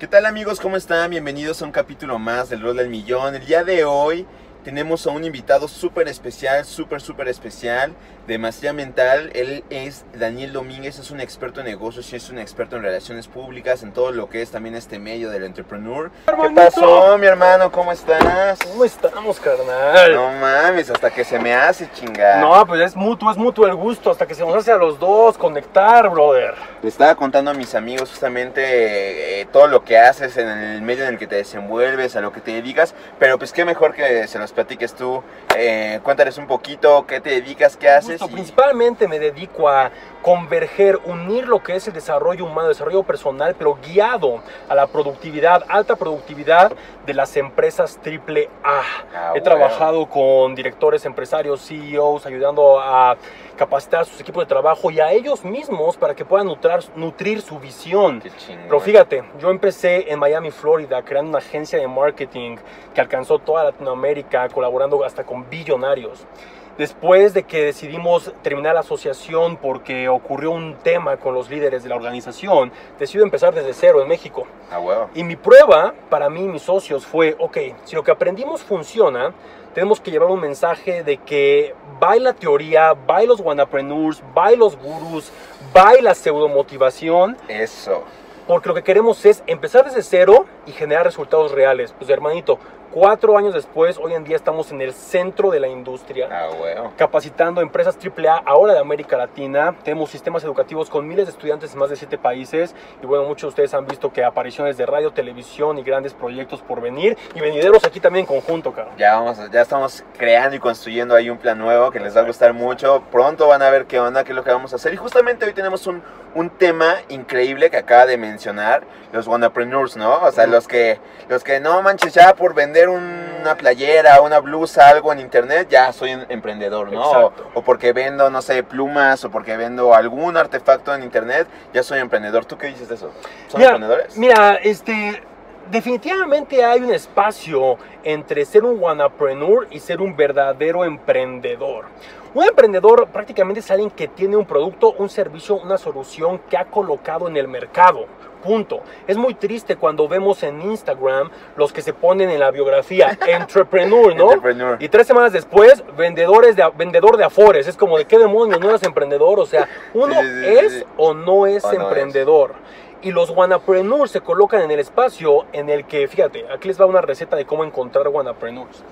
¿Qué tal amigos? ¿Cómo están? Bienvenidos a un capítulo más del Rol del Millón. El día de hoy tenemos a un invitado súper especial, súper, súper especial de Maestría Mental. Él es Daniel Domínguez, es un experto en negocios y es un experto en relaciones públicas, en todo lo que es también este medio del entrepreneur. ¿Qué pasó, mi hermano? ¿Cómo estás? ¿Cómo estamos, carnal? No mames, hasta que se me hace chingar. No, pues es mutuo, es mutuo el gusto, hasta que se nos hace a los dos conectar, brother. Le estaba contando a mis amigos justamente eh, todo lo que haces en el medio en el que te desenvuelves, a lo que te dedicas, pero pues qué mejor que se los platiques tú. Eh, cuéntales un poquito qué te dedicas, qué haces. Justo, y- Principalmente me dedico a converger, unir lo que es el desarrollo humano, desarrollo personal, pero guiado a la productividad, alta productividad de las empresas triple A. Ah, He bueno. trabajado con directores, empresarios, CEOs, ayudando a capacitar sus equipos de trabajo y a ellos mismos para que puedan nutrar- nutrir su visión. Pero fíjate, yo empecé en Miami, Florida, creando una agencia de marketing que alcanzó toda Latinoamérica, colaborando hasta con billonarios. Después de que decidimos terminar la asociación porque ocurrió un tema con los líderes de la organización, decido empezar desde cero en México. A huevo. Y mi prueba para mí y mis socios fue, ok, si lo que aprendimos funciona, tenemos que llevar un mensaje de que bye la teoría, bye los wanapreneurs, bye los gurús, bye la pseudomotivación, Eso. porque lo que queremos es empezar desde cero y generar resultados reales. Pues hermanito, cuatro años después, hoy en día estamos en el centro de la industria A huevo. capacitando empresas AAA ahora de América Latina. Tenemos sistemas educativos con miles de estudiantes en más de siete países. Y bueno, muchos de ustedes han visto que apariciones de radio, televisión y grandes proyectos por venir. Y venideros aquí también en conjunto, cara. Ya vamos, ya estamos creando y construyendo ahí un plan nuevo que les va a gustar mucho. Pronto van a ver qué onda, qué es lo que vamos a hacer. Y justamente hoy tenemos un, un tema increíble que acaba de mencionar los wannapreneurs, ¿no? O sea, los que los que no manches ya por vender un- una playera, una blusa, algo en internet, ya soy un emprendedor, ¿no? O, porque vendo, no sé, plumas o porque vendo algún artefacto en internet, ya soy emprendedor. ¿Tú qué dices de eso? ¿Son Mira, emprendedores? Mira, este, definitivamente hay un espacio entre ser un wanapreneur y ser un verdadero emprendedor. Un emprendedor prácticamente es alguien que tiene un producto, un servicio, una solución que ha colocado en el mercado. Punto. Es muy triste cuando vemos en Instagram los que se ponen en la biografía entrepreneur, ¿no? Entrepreneur. Y tres semanas después, vendedores de, vendedor de afores. Es como de qué demonios, no eres emprendedor. O sea, uno Sí, sí, sí, es sí. o no es O no es. emprendedor. Y los wanapreneurs se colocan en el espacio en el que, fíjate, aquí les va una receta de cómo encontrar wanapreneurs.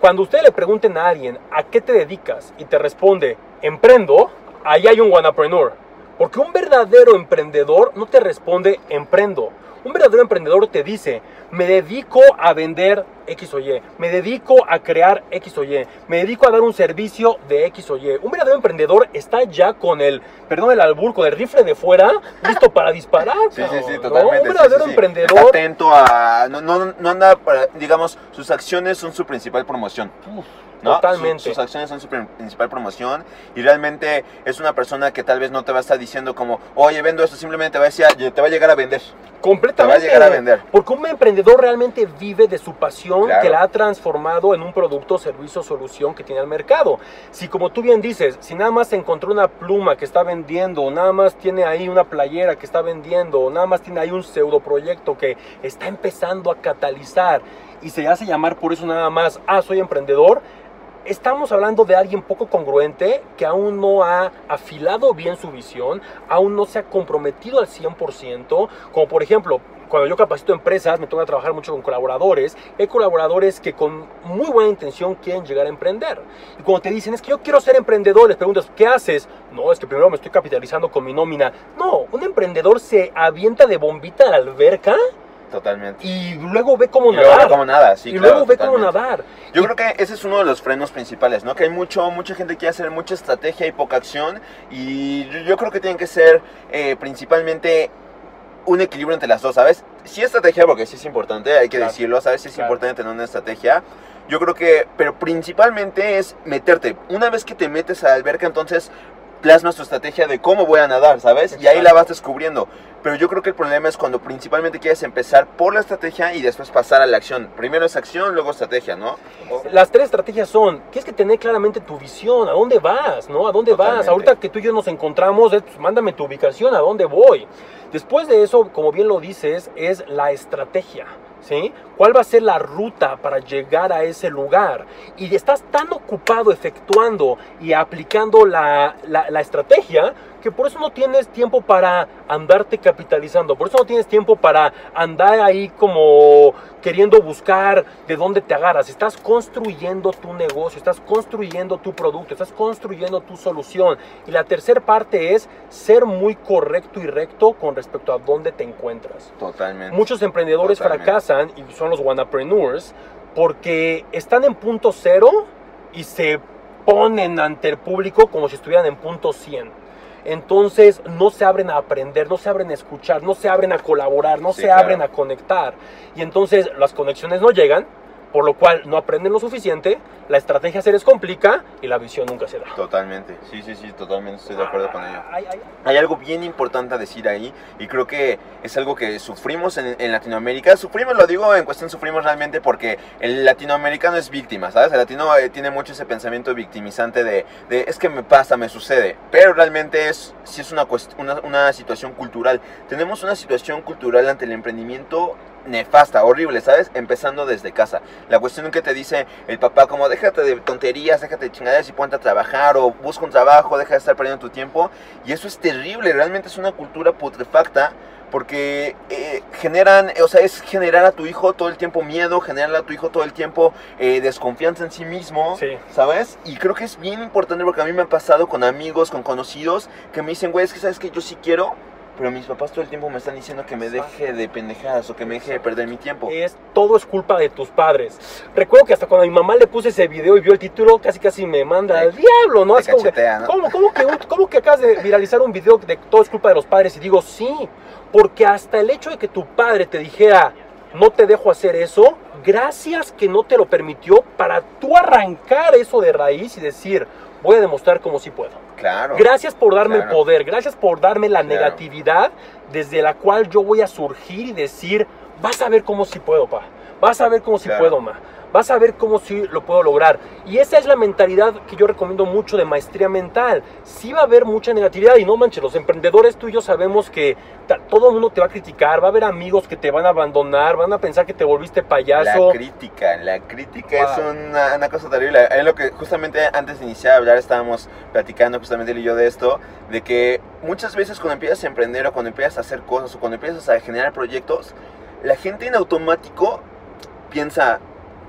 Cuando ustedes le pregunten a alguien a qué te dedicas y te responde emprendo, ahí hay un wanapreneur. Porque un verdadero emprendedor no te responde emprendo. Un verdadero emprendedor te dice, me dedico a vender X o Y, me dedico a crear X o Y, me dedico a dar un servicio de X o Y. Un verdadero emprendedor está ya con el, perdón el albur, con el rifle de fuera, listo para disparar. Sí, sí, sí, totalmente. Un verdadero sí, sí. emprendedor Está atento a. No, no, no anda, para- digamos, sus acciones son su principal promoción. Uf, ¿no? Totalmente. Su- sus acciones son su prin- principal promoción y realmente es una persona que tal vez no te va a estar diciendo como, oye, vendo esto, simplemente te va a decir, "Ah, te va a llegar a vender. Completamente. Te va a llegar a vender. Porque un emprendedor realmente vive de su pasión Claro. que la ha transformado en un producto, servicio, solución que tiene al mercado. Si como tú bien dices, si nada más encontró una pluma que está vendiendo, o nada más tiene ahí una playera que está vendiendo, o nada más tiene ahí un pseudo proyecto que está empezando a catalizar y se hace llamar por eso nada más, ah, soy emprendedor, Estamos hablando de alguien poco congruente que aún no ha afilado bien su visión, aún no se ha comprometido al 100%, como por ejemplo, cuando yo capacito empresas, me toca trabajar mucho con colaboradores, hay colaboradores que con muy buena intención quieren llegar a emprender. Y cuando te dicen, es que yo quiero ser emprendedor, les preguntas, ¿qué haces? No, es que primero me estoy capitalizando con mi nómina. No, un emprendedor se avienta de bombita a la alberca Totalmente. y luego ve cómo Y luego nadar. ve cómo nada, sí, y claro, luego ve cómo totalmente. nadar. Yo Y- creo que ese es uno de los frenos principales, ¿no? Que hay mucho, mucha gente que quiere hacer mucha estrategia y poca acción y yo, yo creo que tienen que ser eh, principalmente un equilibrio entre las dos, ¿sabes? Sí estrategia, porque sí es importante, hay que Claro. decirlo, ¿sabes? Sí es Claro. importante tener una estrategia. Yo creo que, pero principalmente es meterte. Una vez que te metes a la alberca, entonces plasmas tu estrategia de cómo voy a nadar, ¿sabes? Y ahí la vas descubriendo. Pero yo creo que el problema es cuando principalmente quieres empezar por la estrategia y después pasar a la acción. Primero es acción, luego estrategia, ¿no? O- Las tres estrategias son, tienes que tener claramente tu visión, a dónde vas, ¿no? ¿A dónde vas? Ahorita que tú y yo nos encontramos, es, mándame tu ubicación, a dónde voy. Después de eso, como bien lo dices, es la estrategia, ¿sí? ¿Cuál va a ser la ruta para llegar a ese lugar? Y estás tan ocupado efectuando y aplicando la, la- la estrategia que por eso no tienes tiempo para andarte capitalizando, por eso no tienes tiempo para andar ahí como queriendo buscar de dónde te agarras. Estás construyendo tu negocio, estás construyendo tu producto, estás construyendo tu solución. Y la tercera parte es ser muy correcto y recto con respecto a dónde te encuentras. Totalmente. Muchos emprendedores Totalmente. fracasan y son los wannapreneurs porque están en punto cero y se ponen ante el público como si estuvieran en punto 100. Entonces no se abren a aprender, no se abren a escuchar, no se abren a colaborar, no Sí, se claro. abren a conectar. Y entonces las conexiones no llegan, por lo cual no aprenden lo suficiente, la estrategia se les complica y la visión nunca se da. Totalmente. Sí, sí, sí, totalmente estoy de acuerdo con ello. Ay, ay, Hay algo bien importante a decir ahí y creo que es algo que sufrimos en, en Latinoamérica. Sufrimos, lo digo en cuestión sufrimos realmente porque el latinoamericano es víctima, ¿sabes? El latino eh, tiene mucho ese pensamiento victimizante de, de, es que me pasa, me sucede. Pero realmente es, sí es una, una, una situación cultural. Tenemos una situación cultural ante el emprendimiento nefasta, horrible, ¿sabes? Empezando desde casa. La cuestión que te dice el papá como déjate de tonterías, déjate de chingaderas y ponte a trabajar o busca un trabajo, deja de estar perdiendo tu tiempo. Y eso es terrible, realmente es una cultura putrefacta porque eh, generan, o sea, es generar a tu hijo todo el tiempo miedo, generar a tu hijo todo el tiempo eh, desconfianza en sí mismo, Sí. ¿sabes? Y creo que es bien importante porque a mí me ha pasado con amigos, con conocidos, que me dicen, güey, es que sabes que yo sí quiero, pero mis papás todo el tiempo me están diciendo que me deje de pendejadas o que me deje de perder mi tiempo. es todo es culpa de tus padres. Recuerdo que hasta cuando mi mamá le puse ese video y vio el título, casi casi me manda al diablo, ¿no? Te Así como que, cachetea, ¿no? ¿cómo, cómo que, cómo que acabas de viralizar un video de todo es culpa de los padres? Y digo, sí, porque hasta el hecho de que tu padre te dijera, no te dejo hacer eso, gracias que no te lo permitió para tú arrancar eso de raíz y decir, voy a demostrar cómo sí puedo. Claro. Gracias por darme el poder, gracias por darme la Claro. negatividad desde la cual yo voy a surgir y decir, vas a ver cómo sí puedo, pa. Vas a ver cómo Claro. puedo, ma. Vas a ver cómo sí lo puedo lograr. Y esa es la mentalidad que yo recomiendo mucho de maestría mental. Sí va a haber mucha negatividad y no manches, los emprendedores tú y yo sabemos que todo el mundo te va a criticar, va a haber amigos que te van a abandonar, van a pensar que te volviste payaso. La crítica, la crítica es Wow. una, una cosa terrible. Es lo que justamente antes de iniciar a hablar estábamos platicando justamente él y yo de esto, de que muchas veces cuando empiezas a emprender o cuando empiezas a hacer cosas o cuando empiezas a generar proyectos, la gente en automático piensa,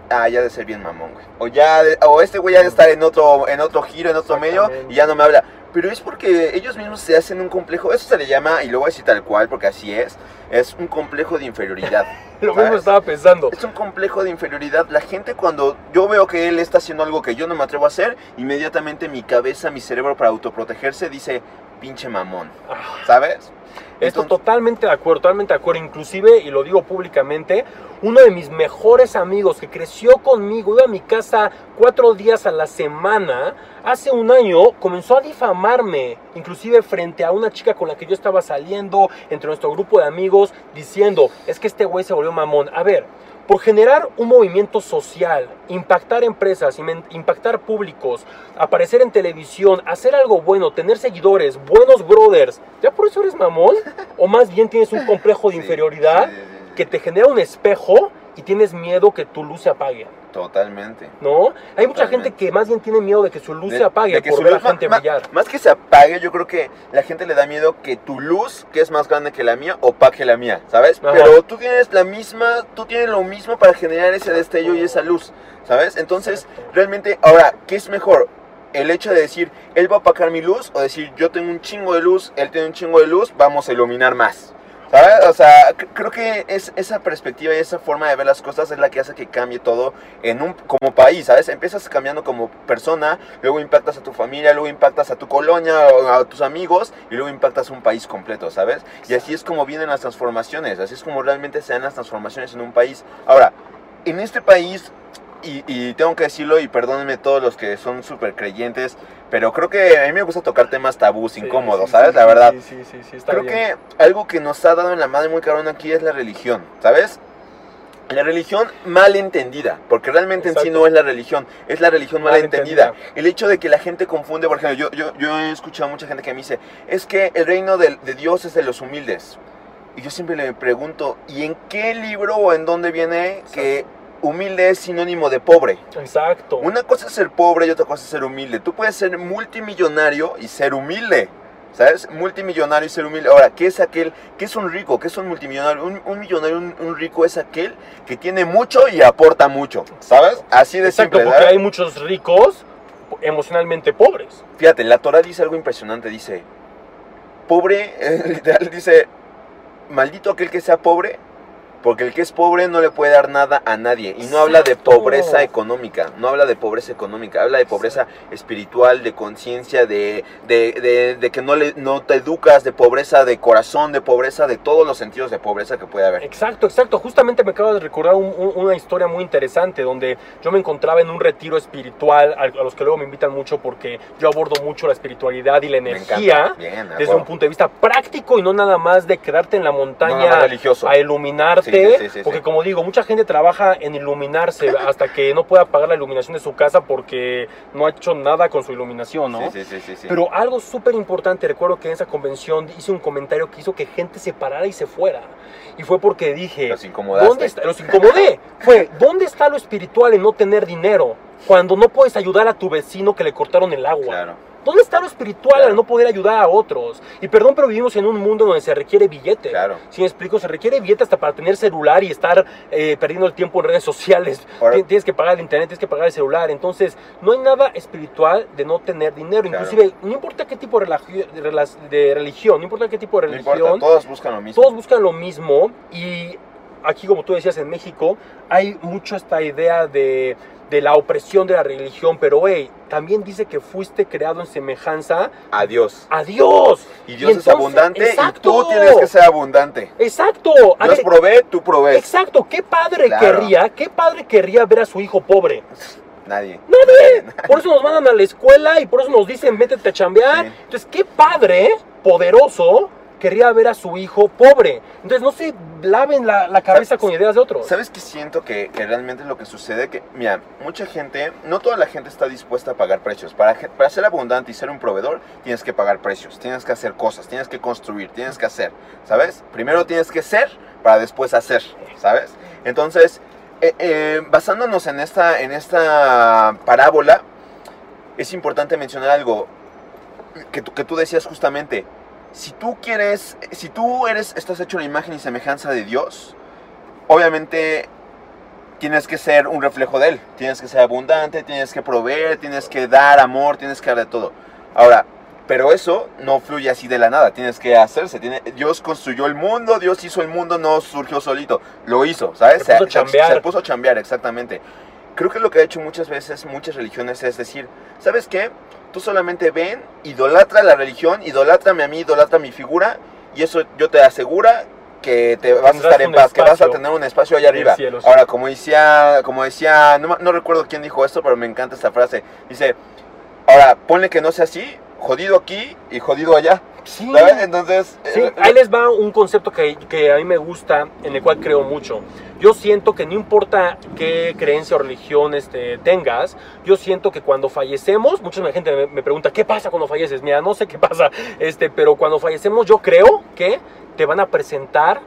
ah, ya de ser bien mamón, güey. O ya, de- o este güey ya de estar en otro, en otro giro, en otro medio y ya no me habla. Pero es porque ellos mismos se hacen un complejo, eso se le llama, y lo voy a decir tal cual, porque así es, es un complejo de inferioridad. Lo mismo ¿sabes? estaba pensando. Es un complejo de inferioridad. La gente cuando yo veo que él está haciendo algo que yo no me atrevo a hacer, inmediatamente mi cabeza, mi cerebro para autoprotegerse dice, pinche mamón, Ah. ¿sabes? Esto totalmente de acuerdo, totalmente de acuerdo. Inclusive, y lo digo públicamente, uno de mis mejores amigos que creció conmigo, iba a mi casa cuatro días a la semana, hace un año comenzó a difamarme, inclusive frente a una chica con la que yo estaba saliendo, entre nuestro grupo de amigos, diciendo, es que este güey se volvió mamón. A ver, por generar un movimiento social, impactar empresas, impactar públicos, aparecer en televisión, hacer algo bueno, tener seguidores, buenos brothers, ¿ya por eso eres mamón? ¿O más bien tienes un complejo de Sí, inferioridad sí, sí, sí. que te genera un espejo y tienes miedo que tu luz se apague? Totalmente. ¿No? Hay mucha gente que más bien tiene miedo de que su luz De- se apague de que por su ver a luz- gente brillar. Más que se apague, yo creo que la gente le da miedo que tu luz, que es más grande que la mía, opaque la mía, ¿sabes? Ajá. Pero tú tienes la misma, tú tienes lo mismo para generar ese destello y esa luz, ¿sabes? Entonces, realmente, ahora, ¿qué es mejor? El hecho de decir, él va a opacar mi luz, o decir, yo tengo un chingo de luz, él tiene un chingo de luz, vamos a iluminar más. ¿Sabes? O sea, creo que es, esa perspectiva y esa forma de ver las cosas es la que hace que cambie todo en un como país, ¿sabes? Empiezas cambiando como persona, luego impactas a tu familia, luego impactas a tu colonia, a tus amigos y luego impactas un país completo, ¿sabes? Y así es como vienen las transformaciones, así es como realmente se dan las transformaciones en un país. Ahora, en este país, y, y tengo que decirlo, y perdónenme todos los que son súper creyentes, Pero creo que a mí me gusta tocar temas tabús, Sí, incómodos, sí, ¿sabes? sí, la verdad. Sí, sí, sí, sí, está Creo bien. que algo que nos ha dado en la madre muy cabrón aquí es la religión, ¿sabes? La religión mal entendida, porque realmente en sí no es la religión, es la religión mal, Mal entendida. entendida. El hecho de que la gente confunde, por ejemplo, yo, yo, yo he escuchado a mucha gente que me dice, es que el reino de, de Dios es de los humildes. Y yo siempre le pregunto, ¿y en qué libro o en dónde viene que humilde es sinónimo de pobre? Exacto. Una cosa es ser pobre y otra cosa es ser humilde. Tú puedes ser multimillonario y ser humilde. ¿Sabes? Multimillonario y ser humilde. Ahora, ¿qué es aquel? ¿Qué es un rico? ¿Qué es un multimillonario? Un, un millonario, un, un rico es aquel que tiene mucho y aporta mucho. ¿Sabes? Así de Exacto, simple. porque ¿sabes? hay muchos ricos emocionalmente pobres. Fíjate, la Torah dice algo impresionante. Dice, pobre, literal, dice, maldito aquel que sea pobre, porque el que es pobre no le puede dar nada a nadie. Y no habla de pobreza económica, no habla de pobreza económica, habla de pobreza espiritual, de conciencia, de, de, de- de que no, le, no te educas, de pobreza de corazón, de pobreza de todos los sentidos de pobreza que puede haber. Exacto, exacto. Justamente me acabo de recordar un- un- una historia muy interesante donde yo me encontraba en un retiro espiritual a, los que luego me invitan mucho porque yo abordo mucho la espiritualidad y la energía. Bien, de desde un punto de vista práctico y no nada más de quedarte en la No, montaña no, religioso. a iluminarte. Sí, sí, sí, sí, porque como digo, mucha gente trabaja en iluminarse hasta que no pueda pagar la iluminación de su casa porque no ha hecho nada con su iluminación, ¿no? Sí, sí, sí, sí, sí. Pero algo súper importante, recuerdo que en esa convención hice un comentario que hizo que gente se parara y se fuera. Y fue porque dije, Los incomodaste. ¿dónde está? Los incomodé. Fue, ¿dónde está lo espiritual en no tener dinero? Cuando no puedes ayudar a tu vecino que le cortaron el agua. Claro. ¿Dónde está lo espiritual Claro. al no poder ayudar a otros? Y perdón, pero vivimos en un mundo donde se requiere billete. Claro. Si me explico, se requiere billete hasta para tener celular y estar eh, perdiendo el tiempo en redes sociales. Ahora- Tienes que pagar el internet, tienes que pagar el celular. Entonces, no hay nada espiritual de no tener dinero. Claro. Inclusive, no importa qué tipo de, de religión, no importa qué tipo de No religión, importa, todos buscan lo mismo. todos buscan lo mismo y aquí, como tú decías, en México hay mucho esta idea de, de la opresión de la religión, pero hey, también dice que fuiste creado en semejanza Adiós. a Dios. Y Dios es entonces- abundante exacto. y tú tienes que ser abundante. Exacto. A Dios ver, provee, tú provees. exacto. ¿Qué padre Claro. querría, qué padre querría ver a su hijo pobre? Nadie. Nadie. Por eso nos mandan a la escuela y por eso nos dicen métete a chambear. Sí. Entonces, qué padre, poderoso, querría ver a su hijo pobre. Entonces, no se laven la, la cabeza con ideas de otros. ¿Sabes qué siento que, que realmente lo que sucede? Que, mira, mucha gente, no toda la gente está dispuesta a pagar precios. Para, para ser abundante y ser un proveedor, tienes que pagar precios, tienes que hacer cosas, tienes que construir, tienes que hacer, ¿sabes? Primero tienes que ser para después hacer, ¿sabes? Entonces, eh, eh, basándonos en esta, en esta parábola, es importante mencionar algo que que tú decías justamente. Si tú quieres, si tú eres, estás hecho la imagen y semejanza de Dios, obviamente tienes que ser un reflejo de Él. Tienes que ser abundante, tienes que proveer, tienes que dar amor, tienes que dar de todo. Ahora, pero eso no fluye así de la nada, tienes que hacerse. Tiene, Dios construyó el mundo, Dios hizo el mundo, no surgió solito, lo hizo, ¿sabes? Se puso a chambear. se puso a chambear, exactamente. Creo que lo que ha hecho muchas veces, muchas religiones, es decir, ¿sabes qué? Tú solamente ven, idolatra la religión, idolatrame a mí, idolatra mi figura, y eso yo te asegura que te vas a estar en paz, que vas a tener un espacio allá arriba. cielo, sí. Ahora, como decía, como decía, no, no recuerdo quién dijo esto, pero me encanta esta frase. Dice, ahora, ponle que no sea así, jodido aquí y jodido allá. Sí. ¿Sabes? Entonces, Sí, eh, ahí les va un concepto que, que a mí me gusta, en el cual creo mucho. Yo siento que no importa qué creencia o religión este, tengas, yo siento que cuando fallecemos, mucha gente me, pregunta, ¿qué pasa cuando falleces? Mira, no sé qué pasa, este, pero cuando fallecemos yo creo que te van a presentar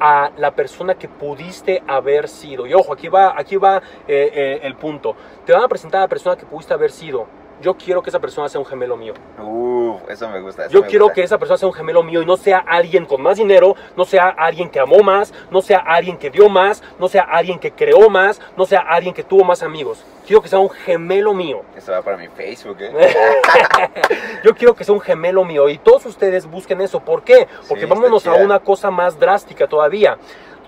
a la persona que pudiste haber sido. Y ojo, aquí va, aquí va eh, eh, el punto. Te van a presentar a la persona que pudiste haber sido. Yo quiero que esa persona sea un gemelo mío. uf, eso me gusta. eso Yo me quiero gusta. que esa persona sea un gemelo mío y no sea alguien con más dinero, no sea alguien que amó más, no sea alguien que dio más, no sea alguien que creó más, no sea alguien que tuvo más amigos. Quiero que sea un gemelo mío. Esto va para mi Facebook, ¿eh? Yo quiero que sea un gemelo mío y todos ustedes busquen eso. ¿Por qué? Porque Sí, vámonos a una cosa más drástica todavía.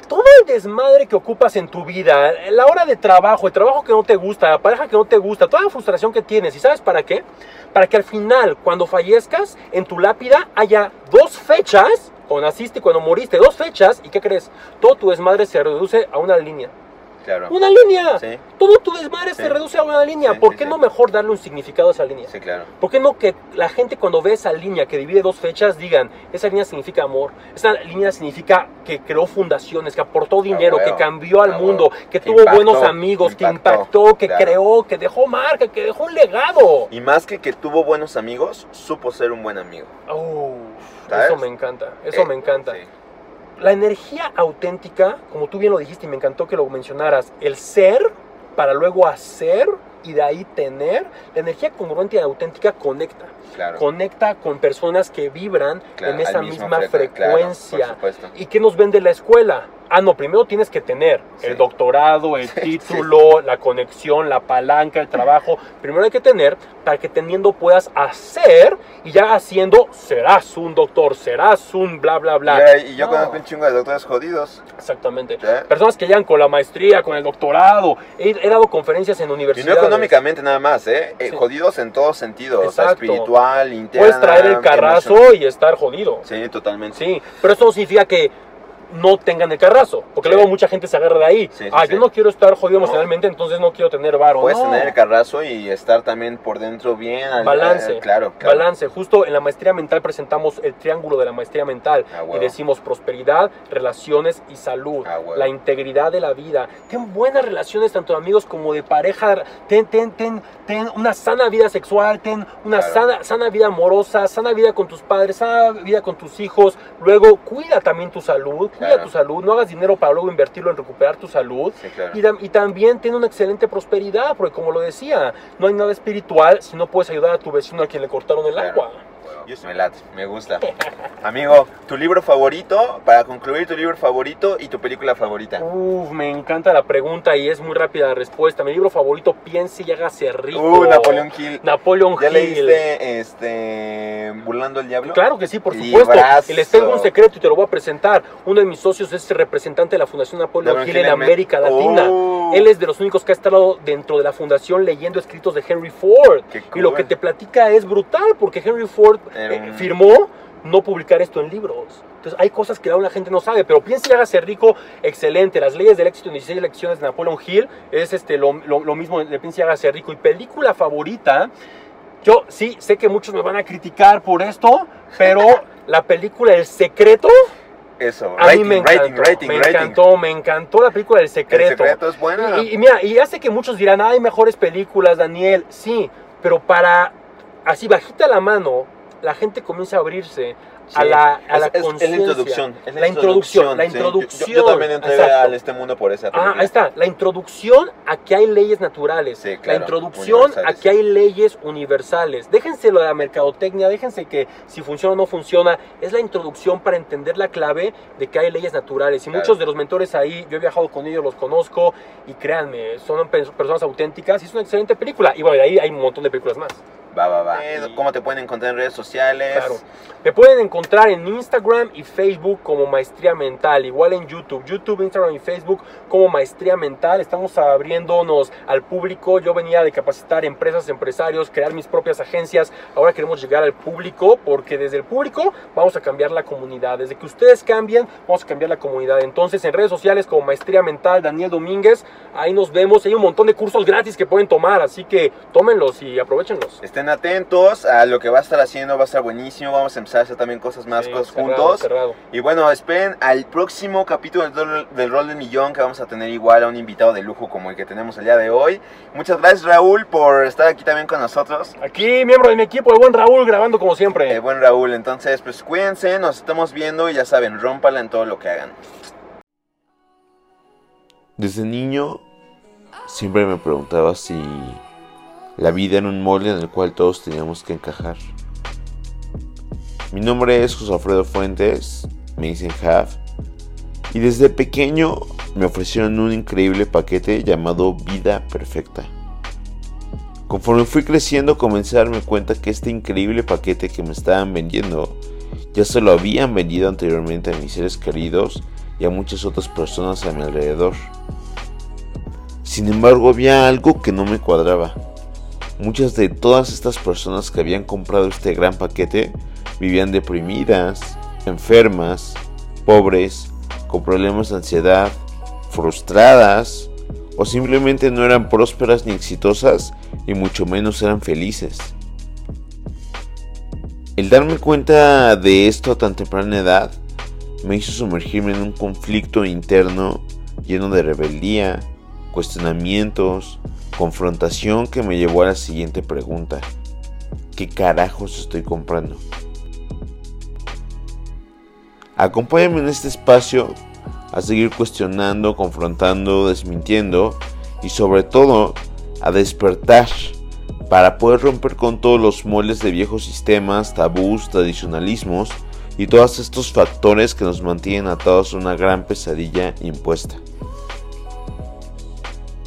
Todo el desmadre que ocupas en tu vida, la hora de trabajo, el trabajo que no te gusta, la pareja que no te gusta, toda la frustración que tienes, ¿y sabes para qué? Para que al final, cuando fallezcas, en tu lápida haya dos fechas, cuando naciste y cuando moriste, dos fechas, ¿y qué crees? Todo tu desmadre se reduce a una línea. Claro. Una línea. Sí, Todo tu desmadre Sí. se reduce a una línea. Sí, ¿Por qué no mejor darle un significado a esa línea? sí, claro. ¿Por qué no que la gente cuando ve esa línea que divide dos fechas digan, esa línea significa amor, esa línea significa que creó fundaciones, que aportó dinero, que cambió al mundo, que Que tuvo impactó, buenos amigos, que impactó, impactó, que claro. creó, que dejó marca, que dejó un legado? Y más que que tuvo buenos amigos, supo ser un buen amigo. ¿Sabes? eso me encanta, eso Eh, me encanta. La energía auténtica, como tú bien lo dijiste y me encantó que lo mencionaras, el ser para luego hacer y de ahí tener, la energía congruente y auténtica conecta. Claro. Conecta con personas que vibran claro, en esa misma claro, frecuencia. ¿Y qué nos vende la escuela? Ah, no, primero tienes que tener Sí. el doctorado, el Sí, título, la conexión, la palanca, el trabajo. Primero hay que tener para que teniendo puedas hacer y ya haciendo serás un doctor, serás un bla, bla, bla. Y, y yo No. conozco un chingo de doctores jodidos. Exactamente. Personas que llegan con la maestría, con el doctorado. He, he dado conferencias en Y no universidades. económicamente nada más, ¿eh? Eh. Jodidos en todo sentido. O sea, espiritual, interna. Puedes traer el carrazo y estar jodido. Sí, totalmente. Sí, pero eso no significa que no tengan el carrazo, porque Sí. luego mucha gente se agarra de ahí. Sí, sí, ah, yo no quiero estar jodido emocionalmente, entonces no quiero tener varo. Puedes no. tener el carrazo y estar también por dentro bien. al- Balance. claro, claro. Balance. Justo en la maestría mental presentamos el triángulo de la maestría mental Ah, y decimos prosperidad, relaciones y salud. Ah, la integridad de la vida. Ten buenas relaciones tanto de amigos como de pareja. Ten, ten, ten, ten una sana vida sexual, ten una Claro. sana, sana vida amorosa, sana vida con tus padres, sana vida con tus hijos. Luego cuida también tu salud, cuida Claro. tu salud. No hagas dinero para luego invertirlo en recuperar tu salud. Sí, claro. Y, tam- y también tiene una excelente prosperidad, porque como lo decía, no hay nada espiritual si no puedes ayudar a tu vecino a quien le cortaron el Claro. agua. Yo me late, me gusta. Amigo, tu libro favorito, para concluir, tu libro favorito y tu película favorita. Uf, me encanta la pregunta y es muy rápida la respuesta. Mi libro favorito, Piense y hágase rico. Uh, Napoleón Hill. Napoleon ¿Ya Hill. leíste este Burlando el Diablo? Claro que sí, por supuesto. Librazo. Y les tengo un secreto y te lo voy a presentar. Uno de mis socios es representante de la Fundación Napoleon Napoleon Hill en América Latina. Oh. Él es de los únicos que ha estado dentro de la fundación leyendo escritos de Henry Ford. Qué Y lo que te platica es brutal, porque Henry Ford eh, firmó no publicar esto en libros. Entonces hay cosas que aún la gente no sabe, pero piensa y hágase rico, excelente. Las leyes del éxito en 16 lecciones de Napoleon Hill es este, lo, lo- lo mismo de piensa y hágase rico. Y película favorita, yo sí sé que muchos me van a criticar por esto, pero la película El Secreto Eso, a rating, mí me encantó. rating, rating, me encantó, me encantó la película El El Secreto. secreto es bueno. Y, y mira, y sé que muchos dirán, hay mejores películas, Daniel. Sí, pero para así bajita la mano, la gente comienza a abrirse a Sí. la, a Es- la es- es la conciencia. introducción. es La introducción, la sí. Yo- yo- introducción. Yo, también entré exacto. a este mundo por esa Ah, ahí está, la introducción a que hay leyes naturales, Sí, la claro, introducción a que hay leyes universales. Déjense lo de la mercadotecnia, déjense que si funciona o no funciona, es la introducción para entender la clave de que hay leyes naturales. Y Claro. muchos de los mentores ahí, yo he viajado con ellos, los conozco y créanme, son pe- personas auténticas y es una excelente película. Y bueno, ahí hay un montón de películas más. Va, va, va. ¿Cómo te pueden encontrar en redes sociales? Claro. Me pueden encontrar en Instagram y Facebook como Maestría Mental, igual en YouTube, YouTube, Instagram y Facebook como Maestría Mental. Estamos abriéndonos al público. Yo venía de capacitar empresas, empresarios, crear mis propias agencias. Ahora queremos llegar al público porque desde el público vamos a cambiar la comunidad. Desde que ustedes cambien, vamos a cambiar la comunidad. Entonces, en redes sociales como Maestría Mental, Daniel Domínguez, ahí nos vemos. Hay un montón de cursos gratis que pueden tomar, así que tómenlos y aprovechenlos. Estén atentos a lo que va a estar haciendo, va a estar buenísimo. Vamos a empezar a hacer también cosas más Sí, cosas cerrado, juntos. cerrado. Y bueno, esperen al próximo capítulo del, Rol- del Rol del Millón que vamos a tener igual a un invitado de lujo como el que tenemos el día de hoy. Muchas gracias Raúl por estar aquí también con nosotros. Aquí, miembro de mi equipo, el buen Raúl, grabando como siempre. Eh, buen Raúl, entonces pues cuídense, nos estamos viendo y ya saben, rómpala en todo lo que hagan. Desde niño siempre me preguntaba si la vida era un molde en el cual todos teníamos que encajar. Mi nombre es José Alfredo Fuentes, me dicen Jav, y desde pequeño me ofrecieron un increíble paquete llamado Vida Perfecta. Conforme fui creciendo comencé a darme cuenta que este increíble paquete que me estaban vendiendo ya se lo habían vendido anteriormente a mis seres queridos y a muchas otras personas a mi alrededor. Sin embargo, había algo que no me cuadraba. Muchas de todas estas personas que habían comprado este gran paquete vivían deprimidas, enfermas, pobres, con problemas de ansiedad, frustradas o simplemente no eran prósperas ni exitosas y mucho menos eran felices. El darme cuenta de esto a tan temprana edad me hizo sumergirme en un conflicto interno lleno de rebeldía, cuestionamientos, confrontación que me llevó a la siguiente pregunta. ¿Qué carajos estoy comprando? Acompáñame en este espacio a seguir cuestionando, confrontando, desmintiendo y sobre todo a despertar para poder romper con todos los moldes de viejos sistemas, tabús, tradicionalismos y todos estos factores que nos mantienen atados a una gran pesadilla impuesta.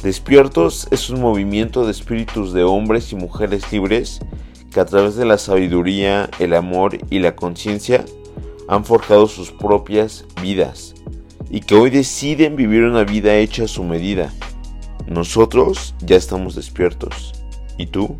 Despiertos es un movimiento de espíritus de hombres y mujeres libres que a través de la sabiduría, el amor y la conciencia han forjado sus propias vidas y que hoy deciden vivir una vida hecha a su medida. Nosotros ya estamos despiertos. ¿Y tú?